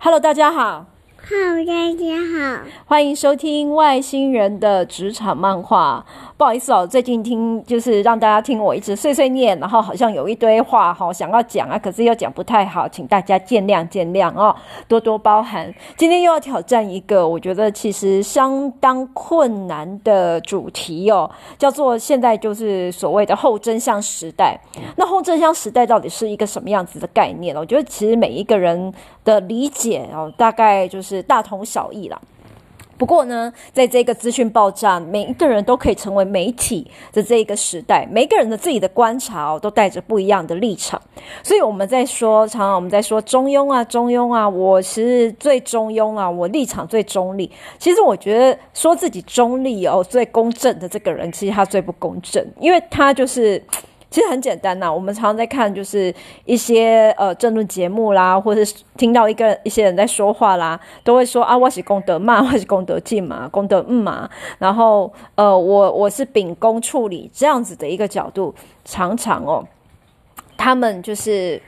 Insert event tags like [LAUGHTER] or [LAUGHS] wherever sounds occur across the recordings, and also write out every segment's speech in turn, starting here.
Hello，大家好。好大家好。欢迎收听外星人的职场漫画。不好意思哦，最近听就是让大家听我一直碎碎念，然后好像有一堆话哈想要讲啊，可是又讲不太好，请大家见谅见谅哦，多多包涵。今天又要挑战一个我觉得其实相当困难的主题哦，叫做现在就是所谓的后真相时代。那后真相时代到底是一个什么样子的概念呢？我觉得其实每一个人的理解哦，大概就是大同小异啦。不过呢，在这个资讯爆炸，每一个人都可以成为媒体的这一个时代，每个人的自己的观察哦，都带着不一样的立场。所以我们在说，常常我们在说中庸啊，中庸啊，我其实最中庸啊，我立场最中立。其实我觉得说自己中立哦，最公正的这个人，其实他最不公正，因为他就是。其实很简单呐、我们常常在看，就是一些呃政论节目啦，或者是听到一个一些人在说话啦，都会说啊，我是功德嘛，[LAUGHS] 我是功德进嘛，功德嗯嘛，然后呃，我我是秉公处理这样子的一个角度，常常哦，他们就是。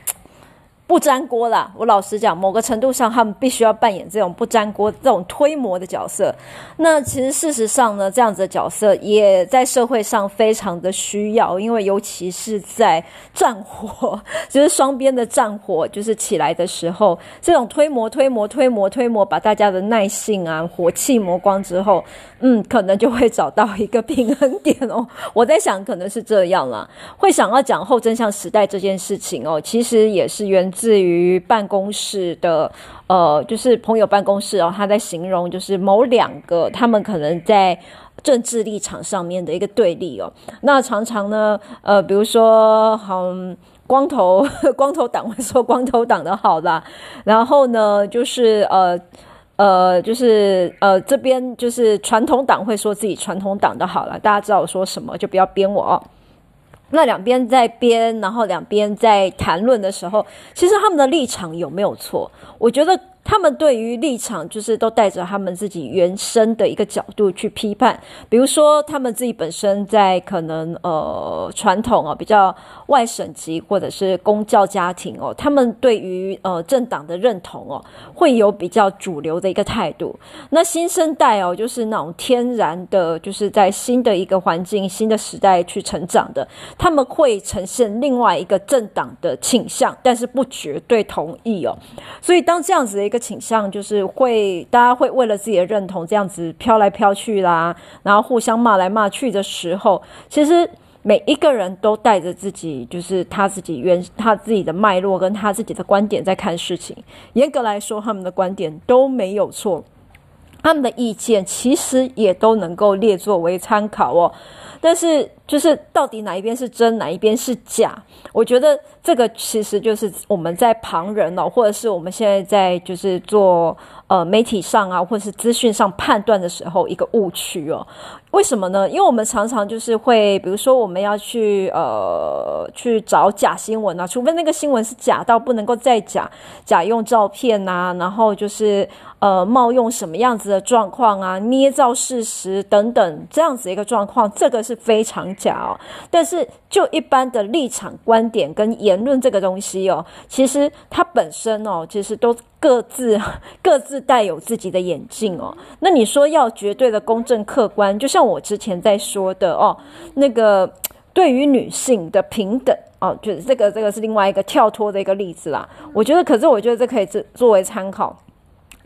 不粘锅啦，我老实讲，某个程度上，他们必须要扮演这种不粘锅、这种推磨的角色。那其实事实上呢，这样子的角色也在社会上非常的需要，因为尤其是在战火，就是双边的战火就是起来的时候，这种推磨、推磨、推磨、推磨，把大家的耐性啊、火气磨光之后，嗯，可能就会找到一个平衡点哦。我在想，可能是这样啦，会想要讲后真相时代这件事情哦，其实也是源自。至于办公室的，呃，就是朋友办公室哦，他在形容就是某两个他们可能在政治立场上面的一个对立哦。那常常呢，呃，比如说，好，光头 [LAUGHS] 光头党会说光头党的好啦，然后呢，就是呃呃，就是呃这边就是传统党会说自己传统党的好啦，大家知道我说什么，就不要编我哦。那两边在编，然后两边在谈论的时候，其实他们的立场有没有错？我觉得。他们对于立场，就是都带着他们自己原生的一个角度去批判。比如说，他们自己本身在可能呃传统哦比较外省籍或者是公教家庭哦，他们对于呃政党的认同哦，会有比较主流的一个态度。那新生代哦，就是那种天然的，就是在新的一个环境、新的时代去成长的，他们会呈现另外一个政党的倾向，但是不绝对同意哦。所以当这样子的一个倾向就是会，大家会为了自己的认同这样子飘来飘去啦，然后互相骂来骂去的时候，其实每一个人都带着自己，就是他自己原他自己的脉络跟他自己的观点在看事情。严格来说，他们的观点都没有错，他们的意见其实也都能够列作为参考哦。但是，就是到底哪一边是真，哪一边是假？我觉得这个其实就是我们在旁人哦，或者是我们现在在就是做呃媒体上啊，或者是资讯上判断的时候一个误区哦。为什么呢？因为我们常常就是会，比如说我们要去呃去找假新闻啊，除非那个新闻是假到不能够再假，假用照片啊，然后就是呃冒用什么样子的状况啊，捏造事实等等这样子一个状况，这个是非常假哦。但是就一般的立场、观点跟言论这个东西哦，其实它本身哦，其实都各自 [LAUGHS] 各自带有自己的眼镜哦。那你说要绝对的公正客观，就像。我之前在说的哦，那个对于女性的平等哦，就是这个这个是另外一个跳脱的一个例子啦。我觉得，可是我觉得这可以作作为参考。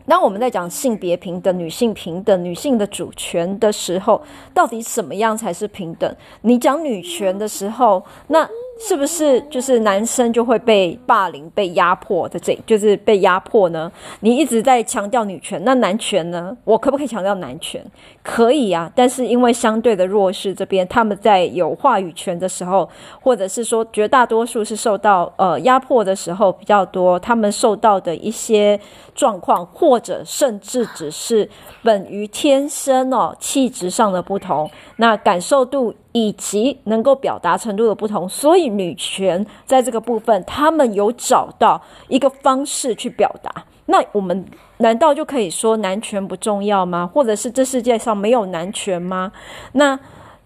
当我们在讲性别平等、女性平等、女性的主权的时候，到底什么样才是平等？你讲女权的时候，那。是不是就是男生就会被霸凌、被压迫的这，就是被压迫呢？你一直在强调女权，那男权呢？我可不可以强调男权？可以啊，但是因为相对的弱势这边，他们在有话语权的时候，或者是说绝大多数是受到呃压迫的时候比较多，他们受到的一些状况，或者甚至只是本于天生哦气质上的不同，那感受度。以及能够表达程度的不同，所以女权在这个部分，他们有找到一个方式去表达。那我们难道就可以说男权不重要吗？或者是这世界上没有男权吗？那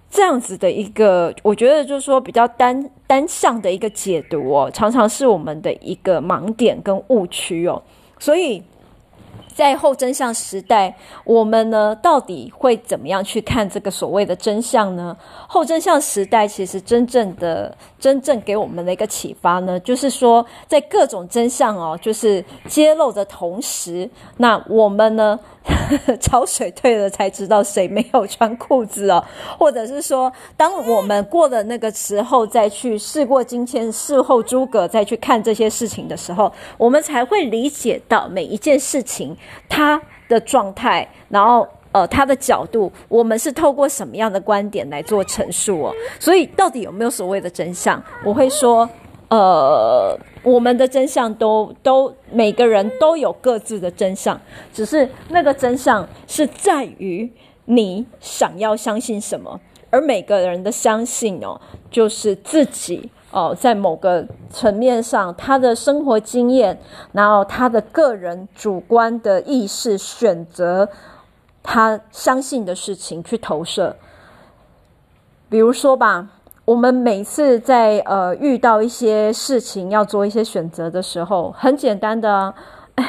这样子的一个，我觉得就是说比较单单向的一个解读哦，常常是我们的一个盲点跟误区哦。所以在后真相时代，我们呢到底会怎么样去看这个所谓的真相呢？后真相时代其实真正的、真正给我们的一个启发呢，就是说，在各种真相哦，就是揭露的同时，那我们呢，[LAUGHS] 潮水退了才知道谁没有穿裤子哦，或者是说，当我们过了那个时候再去事过境迁、事后诸葛再去看这些事情的时候，我们才会理解到每一件事情它的状态，然后呃它的角度，我们是透过什么样的观点来做陈述哦。所以到底有没有所谓的真相？我会说。呃，我们的真相都都每个人都有各自的真相，只是那个真相是在于你想要相信什么，而每个人的相信哦，就是自己哦，在某个层面上他的生活经验，然后他的个人主观的意识选择他相信的事情去投射，比如说吧。我们每次在呃遇到一些事情要做一些选择的时候，很简单的，哎，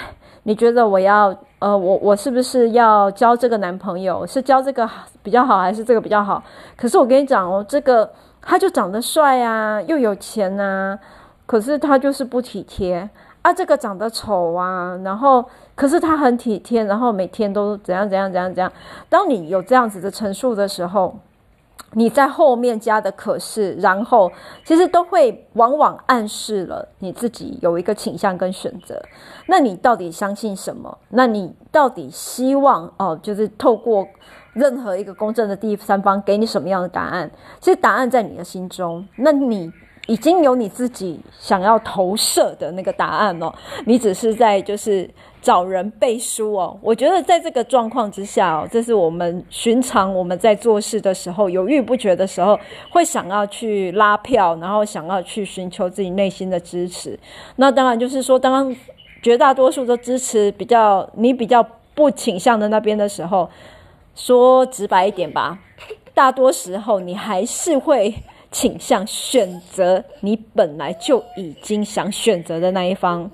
你觉得我要呃我我是不是要交这个男朋友？是交这个比较好，还是这个比较好？可是我跟你讲哦，这个他就长得帅啊，又有钱啊，可是他就是不体贴啊。这个长得丑啊，然后可是他很体贴，然后每天都怎样怎样怎样怎样。当你有这样子的陈述的时候。你在后面加的可是，然后其实都会往往暗示了你自己有一个倾向跟选择。那你到底相信什么？那你到底希望哦，就是透过任何一个公正的第三方给你什么样的答案？其实答案在你的心中。那你。已经有你自己想要投射的那个答案哦，你只是在就是找人背书哦。我觉得在这个状况之下哦，这是我们寻常我们在做事的时候犹豫不决的时候，会想要去拉票，然后想要去寻求自己内心的支持。那当然就是说，当绝大多数都支持比较你比较不倾向的那边的时候，说直白一点吧，大多时候你还是会。倾向选择你本来就已经想选择的那一方，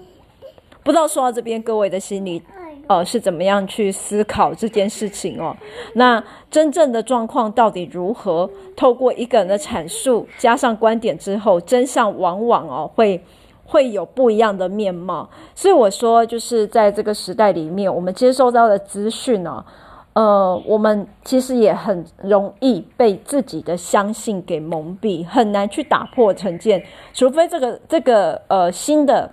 不知道说到这边，各位的心里，呃，是怎么样去思考这件事情哦？那真正的状况到底如何？透过一个人的阐述加上观点之后，真相往往哦会会有不一样的面貌。所以我说，就是在这个时代里面，我们接收到的资讯呢。呃，我们其实也很容易被自己的相信给蒙蔽，很难去打破成见，除非这个这个呃新的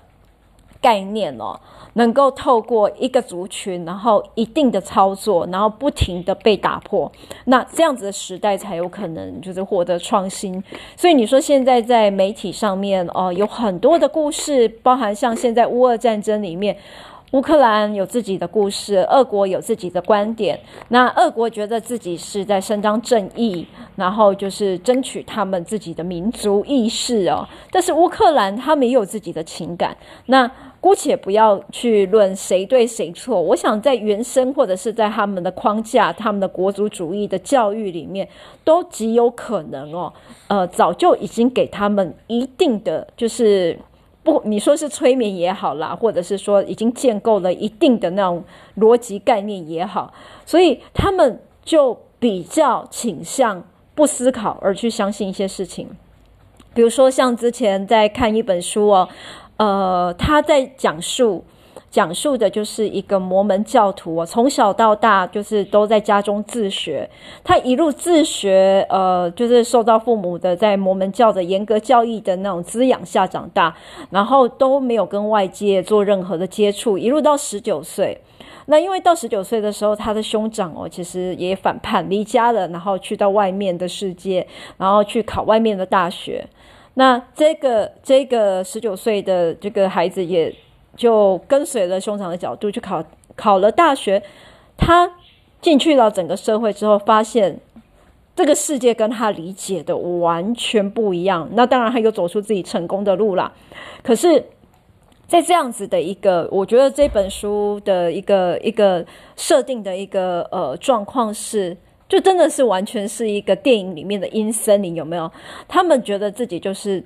概念哦，能够透过一个族群，然后一定的操作，然后不停的被打破，那这样子的时代才有可能就是获得创新。所以你说现在在媒体上面哦，有很多的故事，包含像现在乌俄战争里面。乌克兰有自己的故事，俄国有自己的观点。那俄国觉得自己是在伸张正义，然后就是争取他们自己的民族意识哦。但是乌克兰他们也有自己的情感。那姑且不要去论谁对谁错，我想在原生或者是在他们的框架、他们的国族主义的教育里面，都极有可能哦。呃，早就已经给他们一定的就是。不，你说是催眠也好啦，或者是说已经建构了一定的那种逻辑概念也好，所以他们就比较倾向不思考而去相信一些事情。比如说，像之前在看一本书哦，呃，他在讲述。讲述的就是一个摩门教徒啊，从小到大就是都在家中自学，他一路自学，呃，就是受到父母的在摩门教的严格教义的那种滋养下长大，然后都没有跟外界做任何的接触，一路到十九岁。那因为到十九岁的时候，他的兄长哦，其实也反叛离家了，然后去到外面的世界，然后去考外面的大学。那这个这个十九岁的这个孩子也。就跟随了兄长的角度去考考了大学，他进去了整个社会之后，发现这个世界跟他理解的完全不一样。那当然，他有走出自己成功的路啦。可是，在这样子的一个，我觉得这本书的一个一个设定的一个呃状况是，就真的是完全是一个电影里面的阴森林，有没有？他们觉得自己就是。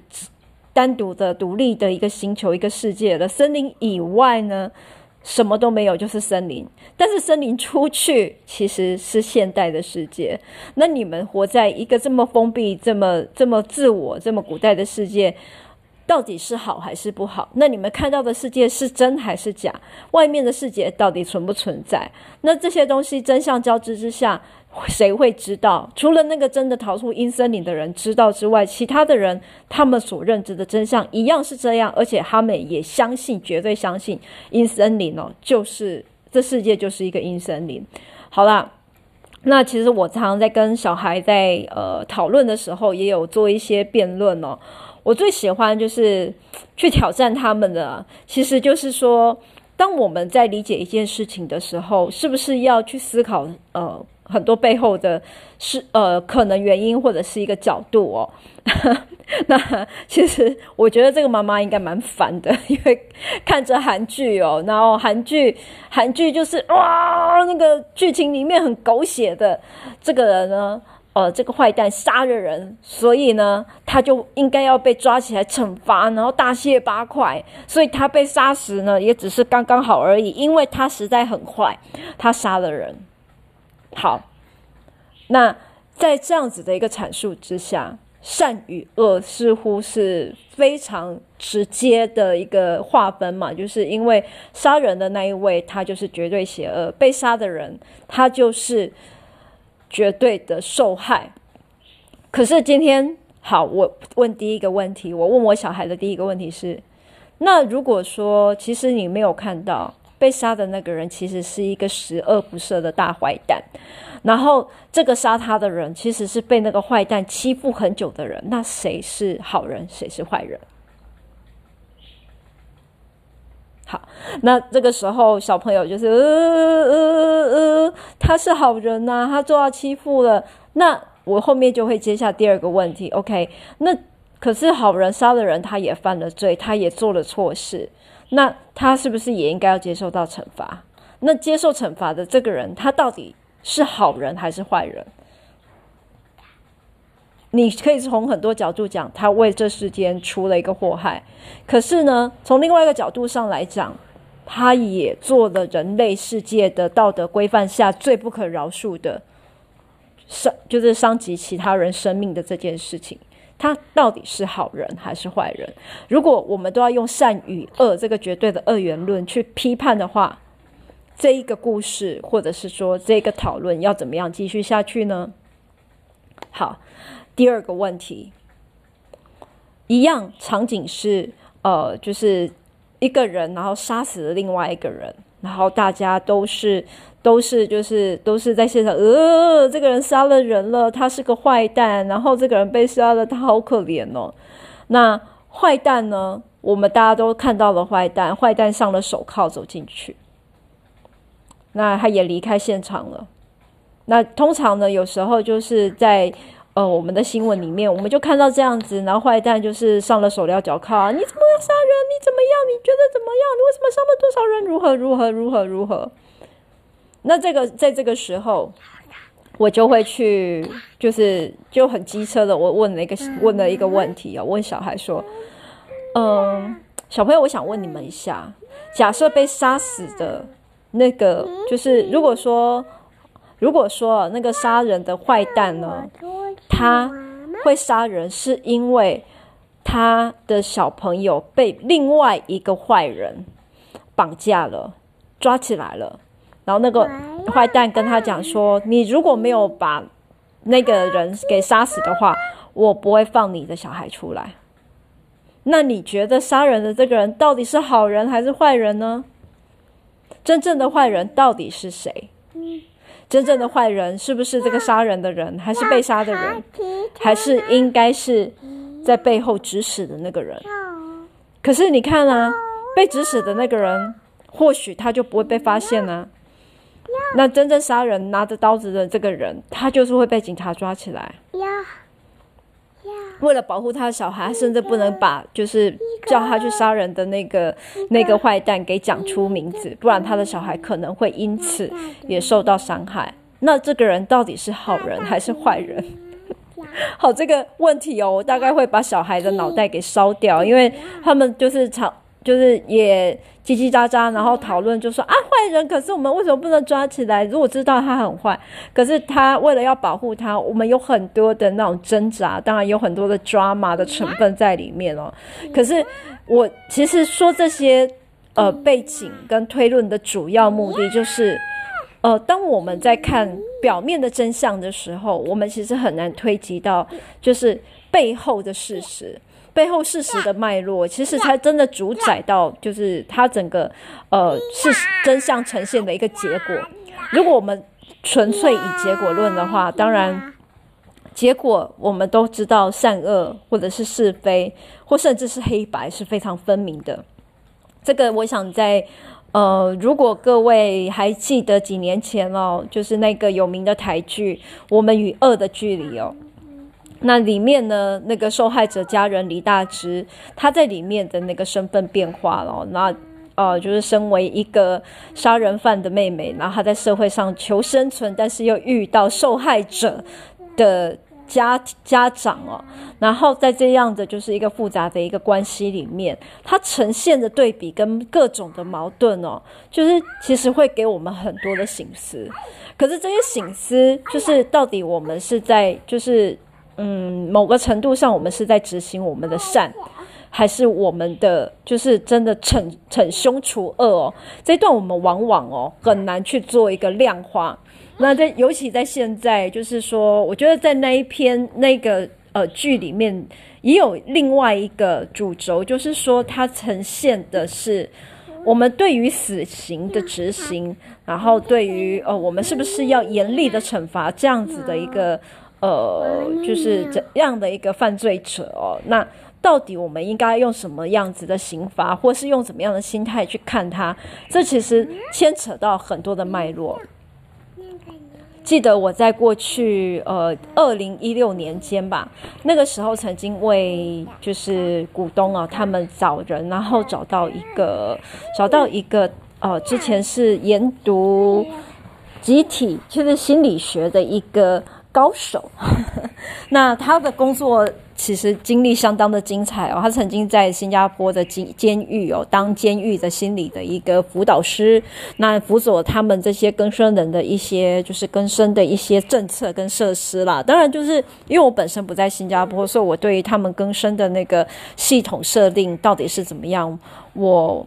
单独的、独立的一个星球、一个世界的森林以外呢，什么都没有，就是森林。但是森林出去其实是现代的世界。那你们活在一个这么封闭、这么这么自我、这么古代的世界，到底是好还是不好？那你们看到的世界是真还是假？外面的世界到底存不存在？那这些东西真相交织之下，谁会知道？除了那个真的逃出阴森林的人知道之外，其他的人他们所认知的真相一样是这样，而且他们也相信，绝对相信阴森林哦，就是这世界就是一个阴森林。好啦，那其实我常常在跟小孩在呃讨论的时候，也有做一些辩论哦。我最喜欢就是去挑战他们的，其实就是说，当我们在理解一件事情的时候，是不是要去思考呃很多背后的是呃可能原因或者是一个角度哦？[LAUGHS] 那其实我觉得这个妈妈应该蛮烦的，因为看着韩剧哦，然后韩剧韩剧就是哇那个剧情里面很狗血的这个人呢。呃，这个坏蛋杀了人，所以呢，他就应该要被抓起来惩罚，然后大卸八块。所以他被杀死呢，也只是刚刚好而已，因为他实在很坏，他杀了人。好，那在这样子的一个阐述之下，善与恶似乎是非常直接的一个划分嘛，就是因为杀人的那一位，他就是绝对邪恶；被杀的人，他就是。绝对的受害。可是今天，好，我问第一个问题，我问我小孩的第一个问题是：那如果说，其实你没有看到被杀的那个人，其实是一个十恶不赦的大坏蛋，然后这个杀他的人，其实是被那个坏蛋欺负很久的人，那谁是好人，谁是坏人？好，那这个时候小朋友就是呃呃呃，他是好人呐、啊，他受到欺负了。那我后面就会接下第二个问题，OK？那可是好人杀了人，他也犯了罪，他也做了错事，那他是不是也应该要接受到惩罚？那接受惩罚的这个人，他到底是好人还是坏人？你可以从很多角度讲，他为这世间出了一个祸害。可是呢，从另外一个角度上来讲，他也做了人类世界的道德规范下最不可饶恕的伤，就是伤及其他人生命的这件事情。他到底是好人还是坏人？如果我们都要用善与恶这个绝对的二元论去批判的话，这一个故事或者是说这个讨论要怎么样继续下去呢？好。第二个问题，一样场景是，呃，就是一个人，然后杀死了另外一个人，然后大家都是都是就是都是在现场，呃，这个人杀了人了，他是个坏蛋，然后这个人被杀了，他好可怜哦。那坏蛋呢？我们大家都看到了坏蛋，坏蛋上了手铐走进去，那他也离开现场了。那通常呢，有时候就是在。呃，我们的新闻里面，我们就看到这样子，然后坏蛋就是上了手镣脚铐，你怎么要杀人？你怎么样？你觉得怎么样？你为什么伤了多少人？如何如何如何如何？那这个在这个时候，我就会去，就是就很机车的，我问了一个问了一个问题啊，问小孩说，嗯，小朋友，我想问你们一下，假设被杀死的那个，就是如果说，如果说那个杀人的坏蛋呢？他会杀人，是因为他的小朋友被另外一个坏人绑架了，抓起来了。然后那个坏蛋跟他讲说：“你如果没有把那个人给杀死的话，我不会放你的小孩出来。”那你觉得杀人的这个人到底是好人还是坏人呢？真正的坏人到底是谁？真正的坏人是不是这个杀人的人，还是被杀的人，还是应该是在背后指使的那个人？可是你看啊，被指使的那个人，或许他就不会被发现呢。那真正杀人拿着刀子的这个人，他就是会被警察抓起来。为了保护他的小孩，甚至不能把就是叫他去杀人的那个那个坏蛋给讲出名字，不然他的小孩可能会因此也受到伤害。那这个人到底是好人还是坏人？[LAUGHS] 好，这个问题哦，我大概会把小孩的脑袋给烧掉，因为他们就是常就是也叽叽喳喳，然后讨论就说啊，坏人，可是我们为什么不能抓起来？如果知道他很坏，可是他为了要保护他，我们有很多的那种挣扎，当然有很多的 drama 的成分在里面哦。可是我其实说这些呃背景跟推论的主要目的就是。呃，当我们在看表面的真相的时候，我们其实很难推及到就是背后的事实，背后事实的脉络，其实才真的主宰到就是它整个呃事实真相呈现的一个结果。如果我们纯粹以结果论的话，当然结果我们都知道善恶或者是是非，或甚至是黑白是非常分明的。这个我想在。呃，如果各位还记得几年前哦，就是那个有名的台剧《我们与恶的距离》哦，那里面呢，那个受害者家人李大芝，他在里面的那个身份变化了，那呃，就是身为一个杀人犯的妹妹，然后她在社会上求生存，但是又遇到受害者的。家家长哦，然后在这样的就是一个复杂的一个关系里面，它呈现的对比跟各种的矛盾哦，就是其实会给我们很多的醒思。可是这些醒思，就是到底我们是在就是嗯某个程度上，我们是在执行我们的善，还是我们的就是真的惩惩凶除恶哦？这段我们往往哦很难去做一个量化。那在尤其在现在，就是说，我觉得在那一篇那个呃剧里面，也有另外一个主轴，就是说它呈现的是我们对于死刑的执行，然后对于呃我们是不是要严厉的惩罚这样子的一个呃就是怎样的一个犯罪者哦？那到底我们应该用什么样子的刑罚，或是用怎么样的心态去看他？这其实牵扯到很多的脉络。记得我在过去呃二零一六年间吧，那个时候曾经为就是股东啊他们找人，然后找到一个找到一个呃之前是研读集体就是心理学的一个高手，[LAUGHS] 那他的工作。其实经历相当的精彩哦，他曾经在新加坡的监监狱哦当监狱的心理的一个辅导师，那辅佐他们这些更生人的一些就是更生的一些政策跟设施啦。当然，就是因为我本身不在新加坡，所以我对于他们更生的那个系统设定到底是怎么样，我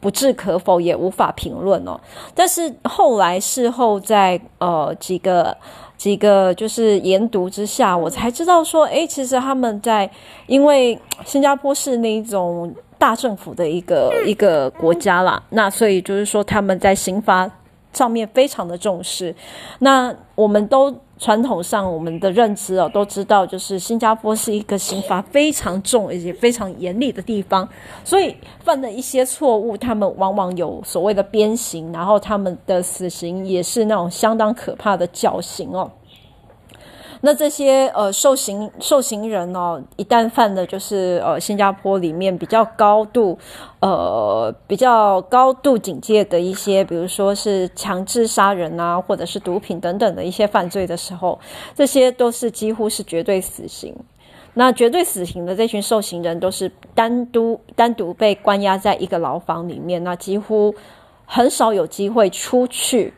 不置可否，也无法评论哦。但是后来事后在呃几个。几个就是研读之下，我才知道说，诶，其实他们在，因为新加坡是那一种大政府的一个一个国家啦，那所以就是说他们在刑罚上面非常的重视。那我们都传统上我们的认知哦，都知道就是新加坡是一个刑罚非常重而且非常严厉的地方，所以犯了一些错误，他们往往有所谓的鞭刑，然后他们的死刑也是那种相当可怕的绞刑哦。那这些呃受刑受刑人哦，一旦犯的就是呃新加坡里面比较高度呃比较高度警戒的一些，比如说是强制杀人啊，或者是毒品等等的一些犯罪的时候，这些都是几乎是绝对死刑。那绝对死刑的这群受刑人都是单独单独被关押在一个牢房里面，那几乎很少有机会出去。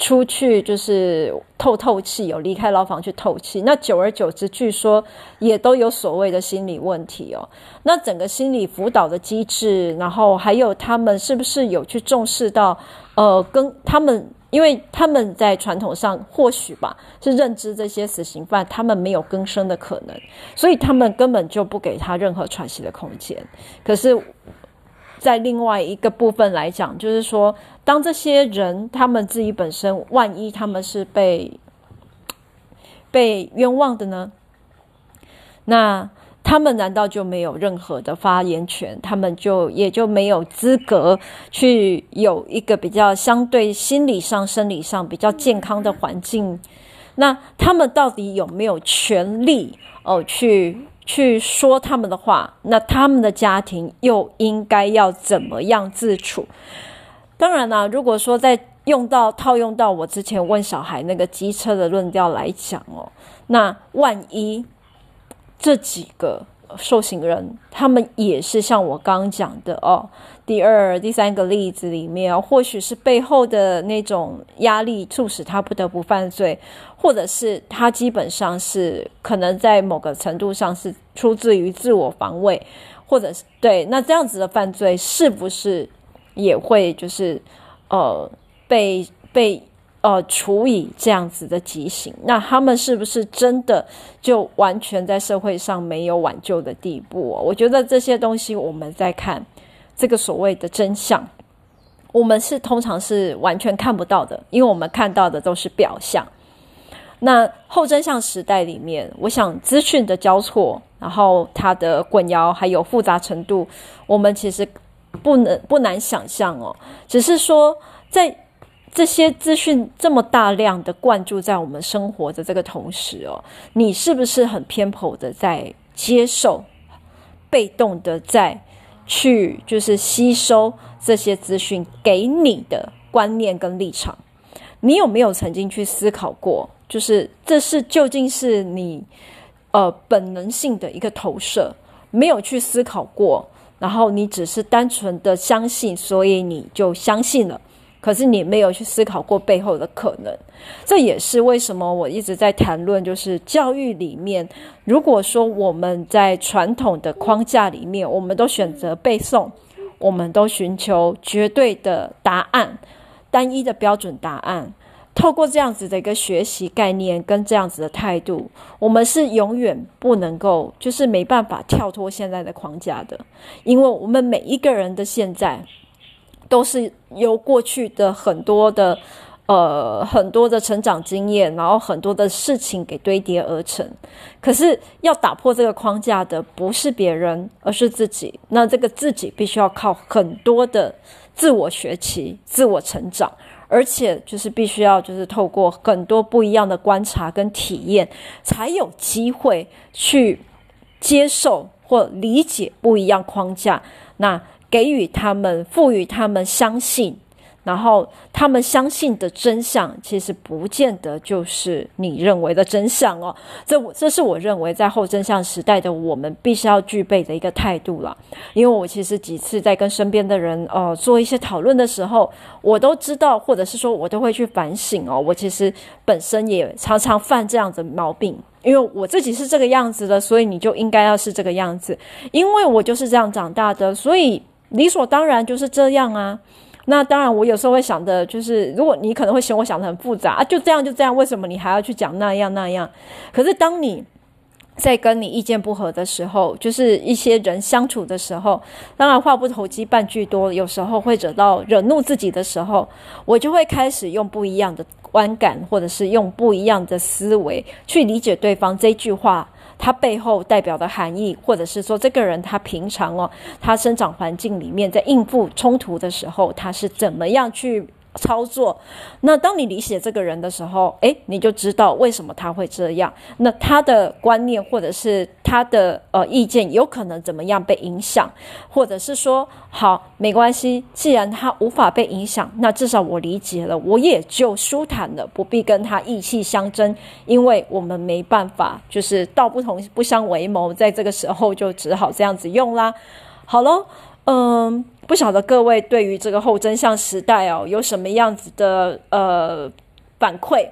出去就是透透气，有离开牢房去透气。那久而久之，据说也都有所谓的心理问题哦。那整个心理辅导的机制，然后还有他们是不是有去重视到，呃，跟他们，因为他们在传统上或许吧，是认知这些死刑犯他们没有更生的可能，所以他们根本就不给他任何喘息的空间。可是。在另外一个部分来讲，就是说，当这些人他们自己本身，万一他们是被被冤枉的呢？那他们难道就没有任何的发言权？他们就也就没有资格去有一个比较相对心理上、生理上比较健康的环境？那他们到底有没有权利哦去？去说他们的话，那他们的家庭又应该要怎么样自处？当然啦，如果说在用到套用到我之前问小孩那个机车的论调来讲哦，那万一这几个受刑人，他们也是像我刚刚讲的哦，第二、第三个例子里面，或许是背后的那种压力促使他不得不犯罪，或者是他基本上是可能在某个程度上是出自于自我防卫，或者是对，那这样子的犯罪是不是也会就是呃被被。呃，处以这样子的极刑，那他们是不是真的就完全在社会上没有挽救的地步哦？我觉得这些东西我们在看这个所谓的真相，我们是通常是完全看不到的，因为我们看到的都是表象。那后真相时代里面，我想资讯的交错，然后它的滚摇还有复杂程度，我们其实不能不难想象哦。只是说在。这些资讯这么大量的灌注在我们生活的这个同时哦，你是不是很偏颇的在接受，被动的在去就是吸收这些资讯给你的观念跟立场？你有没有曾经去思考过？就是这是究竟是你呃本能性的一个投射，没有去思考过，然后你只是单纯的相信，所以你就相信了。可是你没有去思考过背后的可能，这也是为什么我一直在谈论，就是教育里面，如果说我们在传统的框架里面，我们都选择背诵，我们都寻求绝对的答案、单一的标准答案，透过这样子的一个学习概念跟这样子的态度，我们是永远不能够，就是没办法跳脱现在的框架的，因为我们每一个人的现在。都是由过去的很多的，呃，很多的成长经验，然后很多的事情给堆叠而成。可是要打破这个框架的不是别人，而是自己。那这个自己必须要靠很多的自我学习、自我成长，而且就是必须要就是透过很多不一样的观察跟体验，才有机会去接受或理解不一样框架。那。给予他们，赋予他们相信，然后他们相信的真相，其实不见得就是你认为的真相哦。这这是我认为在后真相时代的我们必须要具备的一个态度了。因为我其实几次在跟身边的人呃做一些讨论的时候，我都知道，或者是说我都会去反省哦。我其实本身也常常犯这样子毛病，因为我自己是这个样子的，所以你就应该要是这个样子，因为我就是这样长大的，所以。理所当然就是这样啊，那当然我有时候会想的，就是如果你可能会嫌我想的很复杂啊，就这样就这样，为什么你还要去讲那样那样？可是当你在跟你意见不合的时候，就是一些人相处的时候，当然话不投机半句多，有时候会惹到惹怒自己的时候，我就会开始用不一样的观感，或者是用不一样的思维去理解对方这句话。他背后代表的含义，或者是说这个人他平常哦，他生长环境里面在应付冲突的时候，他是怎么样去操作，那当你理解这个人的时候，诶，你就知道为什么他会这样。那他的观念或者是他的呃意见，有可能怎么样被影响，或者是说，好，没关系，既然他无法被影响，那至少我理解了，我也就舒坦了，不必跟他意气相争，因为我们没办法，就是道不同不相为谋，在这个时候就只好这样子用啦。好喽。嗯，不晓得各位对于这个后真相时代哦，有什么样子的呃反馈？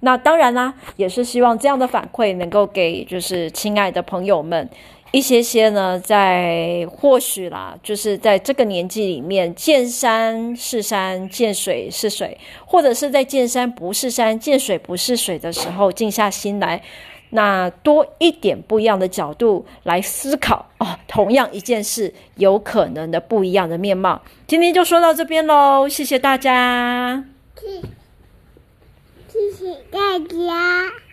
那当然啦，也是希望这样的反馈能够给就是亲爱的朋友们一些些呢，在或许啦，就是在这个年纪里面，见山是山，见水是水，或者是在见山不是山，见水不是水的时候，静下心来。那多一点不一样的角度来思考哦，同样一件事有可能的不一样的面貌。今天就说到这边喽，谢谢大家。谢谢大家。